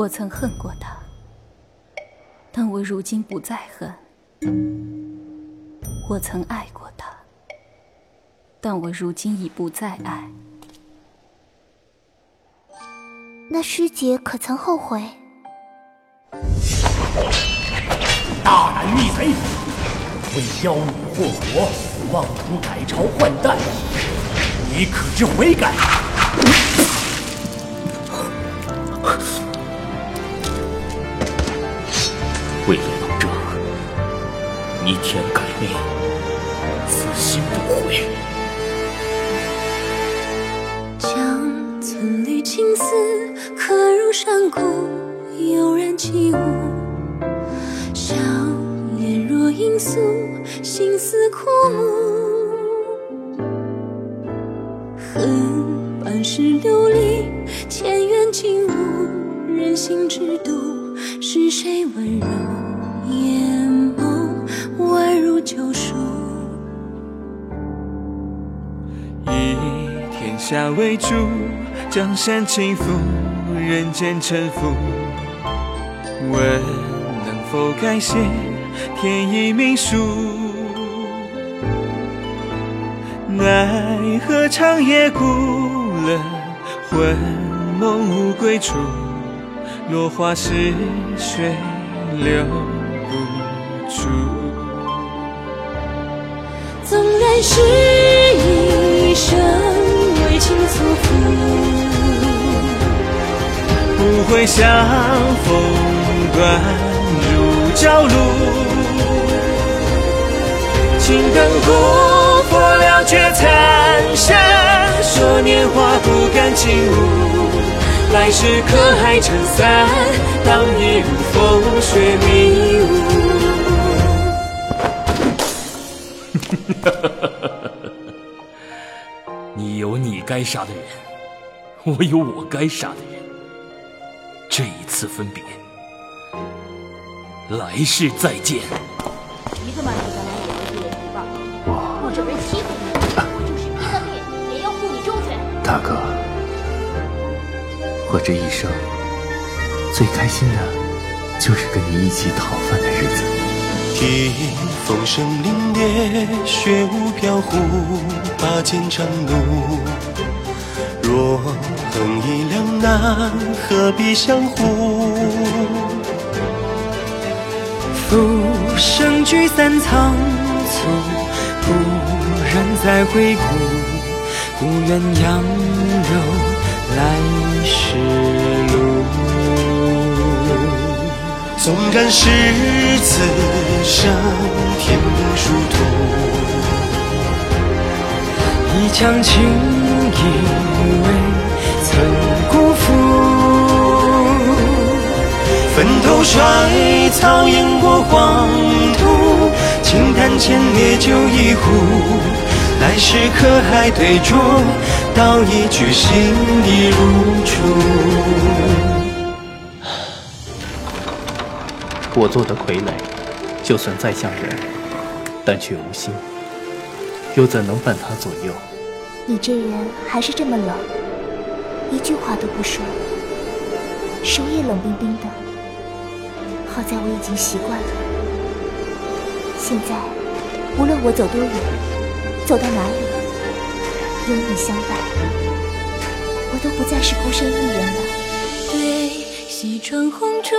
我曾恨过他，但我如今不再恨；我曾爱过他，但我如今已不再爱。那师姐可曾后悔？大胆逆贼，为妖女祸国，妄图改朝换代，你可知悔改？逆天改命，此心不悔。将寸缕青丝刻入山谷，悠然起舞。笑颜若罂粟，心思枯木。恨半世流离，前缘尽无人心知度。是谁温柔眼，宛如救赎？以天下为主，江山倾覆，人间沉浮。问能。否改写天意命数？奈何长夜孤冷，魂梦无归处。落花逝水留不住。纵然是一生为情所负，不会相逢断。朝露，青灯古佛了却残生。说年华不甘情物，来世可还成散？当一路风雪迷雾。你有你该杀的人，我有我该杀的人。这一次分别。来世再见。一个慢手再来也会被人举报。我若人欺负你，我就是逼了命也要护你周全。大哥，我这一生最开心的，就是跟你一起讨饭的日子。听风声凛冽，雪雾飘忽，拔剑长怒。若恨意两难，何必相护？浮生聚散仓促，不忍再回顾，不愿杨柳来时纵然是此生天命殊途，一腔情意未曾辜负。坟头衰草掩过黄土，轻叹千烈酒一壶。来世可还对酌？道一句心底如初。我做的傀儡，就算再像人，但却无心，又怎能伴他左右？你这人还是这么冷，一句话都不说，手也冷冰冰的。好在我已经习惯了。现在，无论我走多远，走到哪里，有你相伴，我都不再是孤身一人了。对西窗红烛，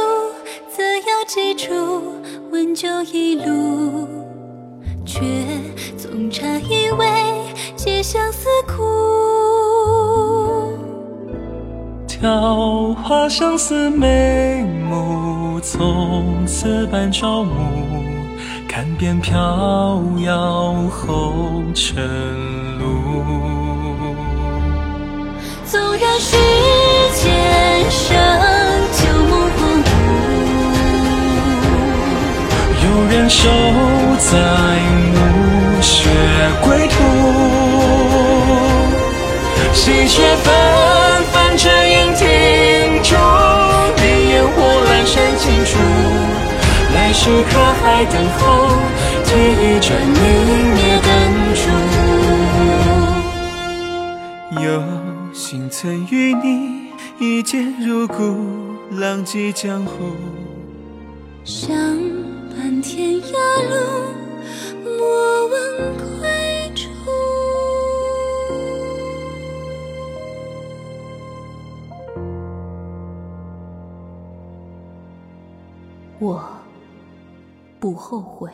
怎要记住？温酒一炉，却总差一味，解相思苦。桃花相思眉目。从此伴朝暮，看遍飘摇红尘路。纵然世守在墓穴归途，喜鹊纷纷，只影停驻。来世可还等候？提一盏明灭灯烛。有幸曾与你一见如故，浪迹江湖。想天涯路，莫问归处。我不后悔。